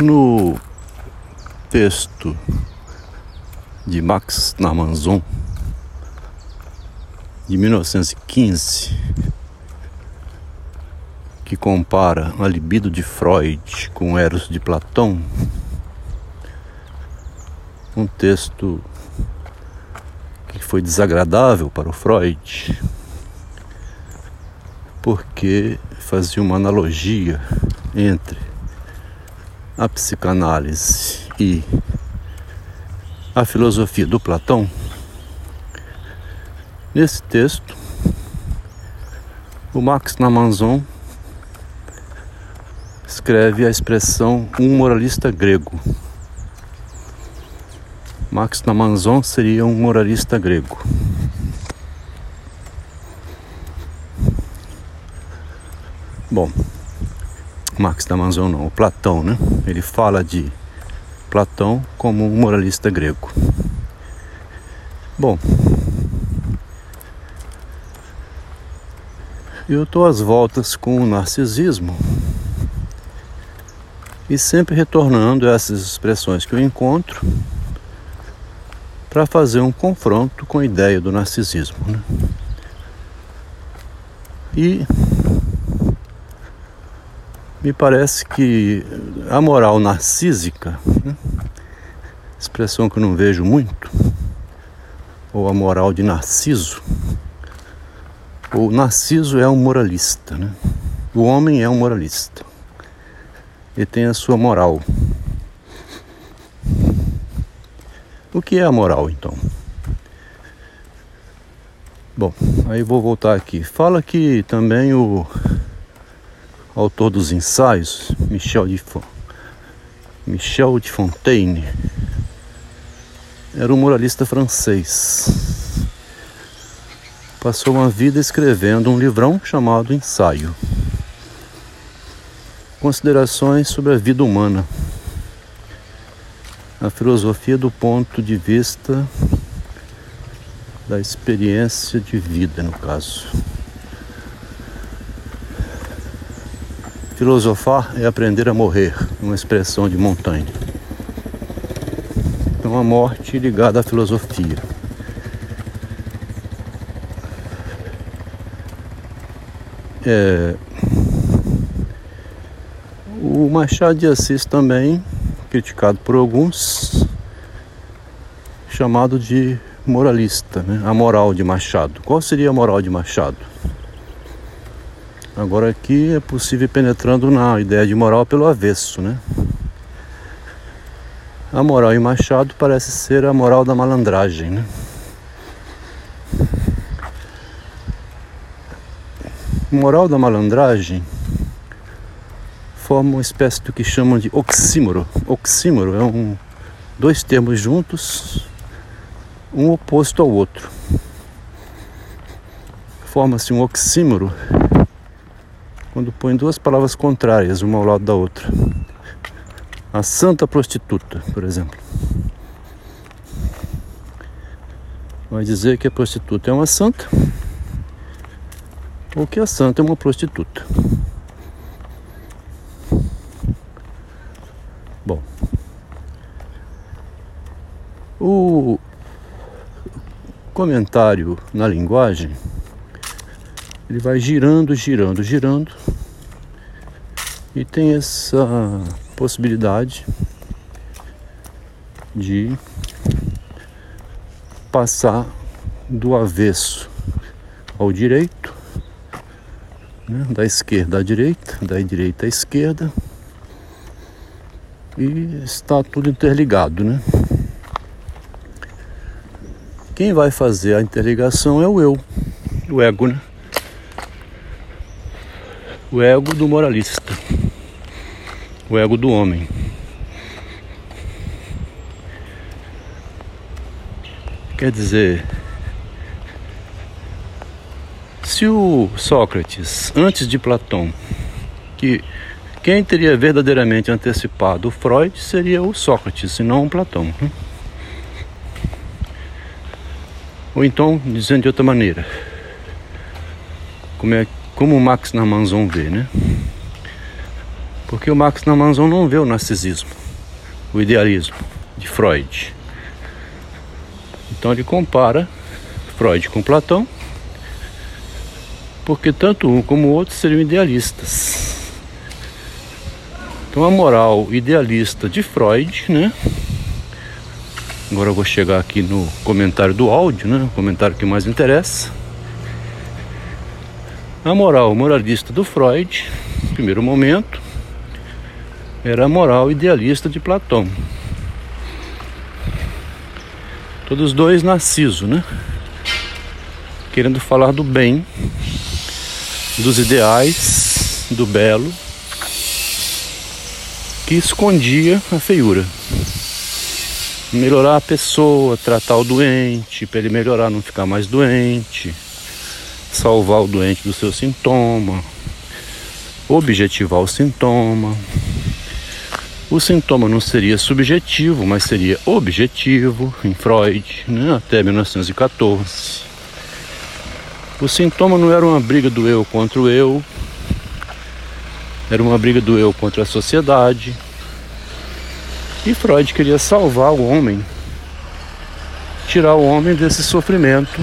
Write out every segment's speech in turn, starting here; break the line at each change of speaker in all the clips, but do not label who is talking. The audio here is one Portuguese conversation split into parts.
No texto de Max Namanzon, de 1915, que compara a libido de Freud com Eros de Platão, um texto que foi desagradável para o Freud, porque fazia uma analogia entre a psicanálise e a filosofia do Platão, nesse texto, o Max Namanzon escreve a expressão um moralista grego. Max Namanzon seria um moralista grego. Bom, Marx Damasceno não, o Platão, né? Ele fala de Platão como um moralista grego. Bom, eu estou às voltas com o narcisismo e sempre retornando essas expressões que eu encontro para fazer um confronto com a ideia do narcisismo. Né? E me parece que a moral narcísica, né? expressão que eu não vejo muito, ou a moral de Narciso, o Narciso é um moralista, né? o homem é um moralista, ele tem a sua moral. O que é a moral então? Bom, aí vou voltar aqui. Fala que também o autor dos ensaios, Michel de, Michel de Fontaine, era um moralista francês. Passou uma vida escrevendo um livrão chamado Ensaio. Considerações sobre a vida humana. A filosofia do ponto de vista da experiência de vida, no caso. Filosofar é aprender a morrer, uma expressão de Montaigne. Então a morte ligada à filosofia. É... O Machado de Assis também, criticado por alguns, chamado de moralista, né? a moral de Machado. Qual seria a moral de Machado? Agora aqui é possível ir penetrando na ideia de moral pelo avesso, né? A moral em Machado parece ser a moral da malandragem, né? Moral da malandragem forma uma espécie do que chamam de oxímoro. Oxímoro é um dois termos juntos, um oposto ao outro. Forma-se um oxímoro quando põe duas palavras contrárias, uma ao lado da outra. A santa prostituta, por exemplo. Vai dizer que a prostituta é uma santa ou que a santa é uma prostituta. Bom, o comentário na linguagem ele vai girando, girando, girando e tem essa possibilidade de passar do avesso ao direito, né? da esquerda à direita, da direita à esquerda, e está tudo interligado, né? Quem vai fazer a interligação é o eu, o ego, né? O ego do moralista, o ego do homem. Quer dizer, se o Sócrates, antes de Platão, que quem teria verdadeiramente antecipado o Freud seria o Sócrates, e não o Platão. Né? Ou então, dizendo de outra maneira, como é como o Max Namanzon vê, né? Porque o Max Namanzon não vê o narcisismo, o idealismo de Freud. Então ele compara Freud com Platão, porque tanto um como o outro seriam idealistas. Então a moral idealista de Freud, né? Agora eu vou chegar aqui no comentário do áudio, né? O comentário que mais interessa. A moral moralista do Freud, no primeiro momento, era a moral idealista de Platão. Todos dois Narciso, né? Querendo falar do bem, dos ideais, do belo, que escondia a feiura. Melhorar a pessoa, tratar o doente, para ele melhorar, não ficar mais doente, salvar o doente do seu sintoma, objetivar o sintoma. O sintoma não seria subjetivo, mas seria objetivo em Freud, né, até 1914. O sintoma não era uma briga do eu contra o eu, era uma briga do eu contra a sociedade. E Freud queria salvar o homem, tirar o homem desse sofrimento,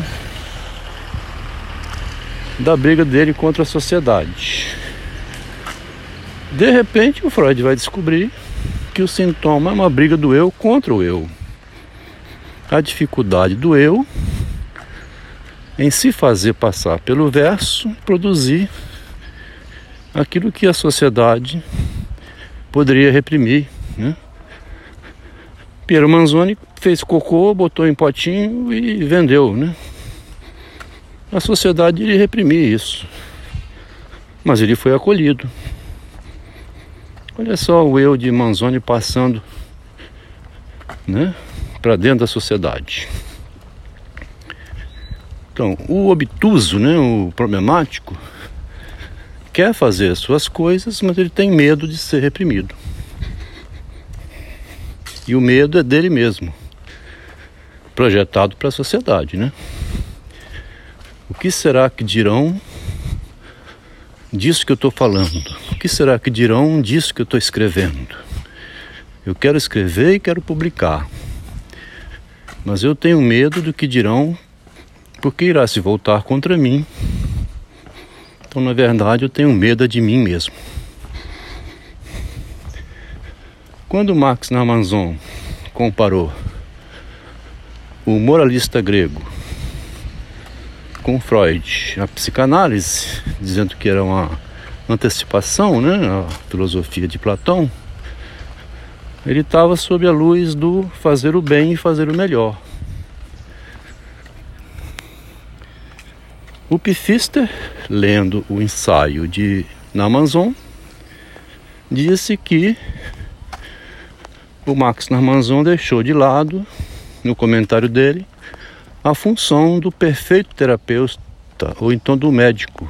da briga dele contra a sociedade. De repente, o Freud vai descobrir que o sintoma é uma briga do eu contra o eu. A dificuldade do eu em se fazer passar pelo verso, produzir aquilo que a sociedade poderia reprimir. Né? Piero Manzoni fez cocô, botou em potinho e vendeu. Né? A sociedade iria reprimir isso, mas ele foi acolhido. Olha só o eu de Manzoni passando né, para dentro da sociedade. Então, o obtuso, né, o problemático, quer fazer as suas coisas, mas ele tem medo de ser reprimido. E o medo é dele mesmo, projetado para a sociedade, né? O que será que dirão disso que eu estou falando? O que será que dirão disso que eu estou escrevendo? Eu quero escrever e quero publicar, mas eu tenho medo do que dirão, porque irá se voltar contra mim. Então, na verdade, eu tenho medo de mim mesmo. Quando Max Namanzon comparou o moralista grego com Freud, a psicanálise, dizendo que era uma antecipação, né, a filosofia de Platão, ele estava sob a luz do fazer o bem e fazer o melhor. O Pfister, lendo o ensaio de Namanzon, disse que o Max Namanzon deixou de lado, no comentário dele, a função do perfeito terapeuta ou então do médico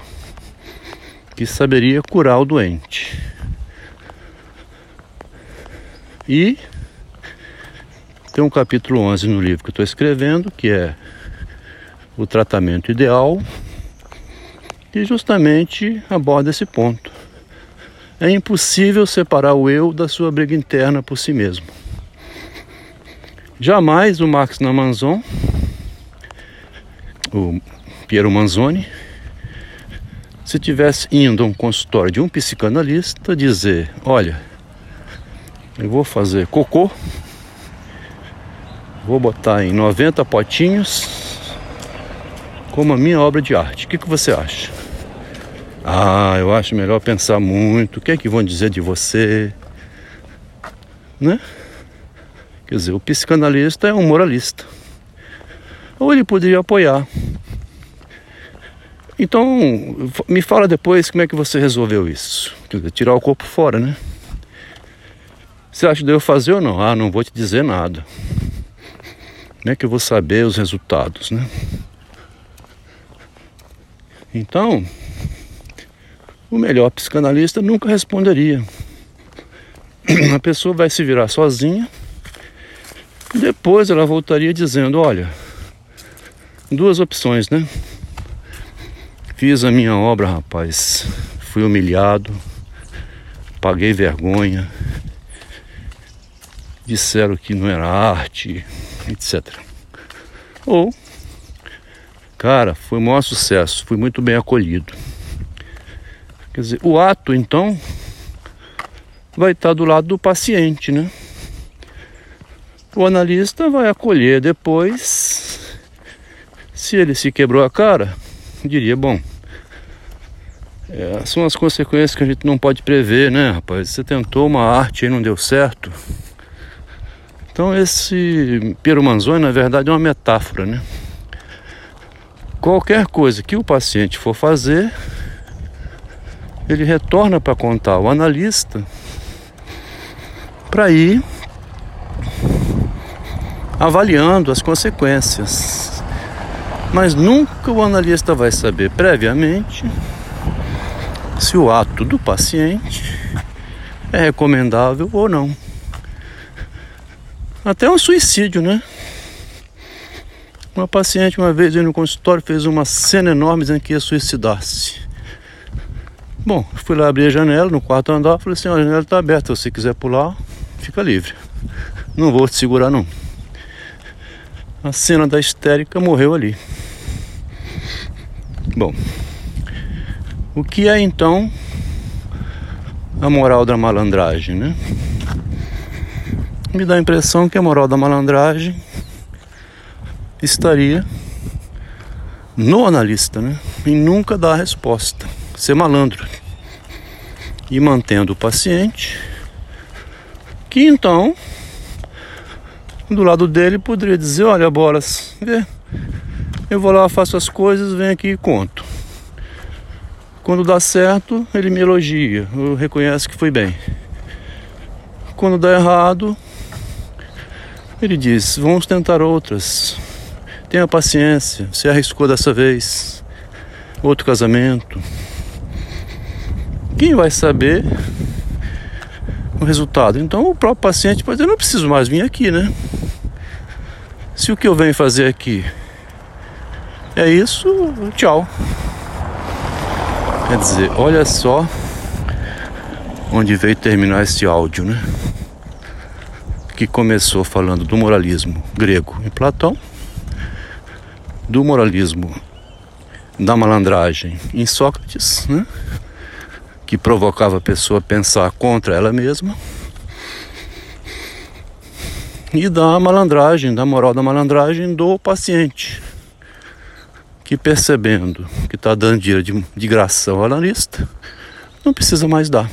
que saberia curar o doente. E tem um capítulo 11 no livro que estou escrevendo, que é o tratamento ideal, que justamente aborda esse ponto. É impossível separar o eu da sua briga interna por si mesmo. Jamais o Max Namanzon o Piero Manzoni, se tivesse indo a um consultório de um psicanalista dizer, olha, eu vou fazer cocô, vou botar em 90 potinhos como a minha obra de arte. O que, que você acha? Ah, eu acho melhor pensar muito. O que é que vão dizer de você? Né? Quer dizer, o psicanalista é um moralista ou ele poderia apoiar. Então, me fala depois como é que você resolveu isso. Tirar o corpo fora, né? Você acha que eu fazer ou não? Ah, não vou te dizer nada. Como é que eu vou saber os resultados, né? Então, o melhor psicanalista nunca responderia. A pessoa vai se virar sozinha. Depois ela voltaria dizendo: Olha, duas opções, né? Fiz a minha obra, rapaz. Fui humilhado, paguei vergonha, disseram que não era arte, etc. Ou, cara, foi um maior sucesso, fui muito bem acolhido. Quer dizer, o ato então vai estar do lado do paciente, né? O analista vai acolher depois. Se ele se quebrou a cara, diria, bom, é, são as consequências que a gente não pode prever, né, rapaz? Você tentou uma arte e não deu certo. Então esse Piero Manzoni, na verdade, é uma metáfora, né? Qualquer coisa que o paciente for fazer, ele retorna para contar o analista para ir avaliando as consequências. Mas nunca o analista vai saber previamente se o ato do paciente é recomendável ou não. Até um suicídio, né? Uma paciente uma vez no consultório fez uma cena enorme dizendo que ia suicidar-se. Bom, fui lá abrir a janela no quarto andar, falei assim, a janela está aberta, se você quiser pular, fica livre. Não vou te segurar não. A cena da histérica morreu ali. Bom, o que é então a moral da malandragem, né? Me dá a impressão que a moral da malandragem estaria no analista, né? E nunca dar a resposta. Ser malandro. E mantendo o paciente, que então do lado dele poderia dizer, olha bolas, vê, eu vou lá, faço as coisas, venho aqui e conto. Quando dá certo, ele me elogia, eu reconhece que foi bem. Quando dá errado, ele diz, vamos tentar outras. Tenha paciência, você arriscou dessa vez. Outro casamento. Quem vai saber o resultado? Então o próprio paciente pode dizer, não preciso mais vir aqui, né? Se o que eu venho fazer aqui é isso, tchau. Quer dizer, olha só onde veio terminar esse áudio, né? Que começou falando do moralismo grego em Platão, do moralismo da malandragem em Sócrates, né? Que provocava a pessoa a pensar contra ela mesma e da malandragem, da moral da malandragem do paciente, que percebendo que está dando dinheiro de, de graça ao analista, não precisa mais dar.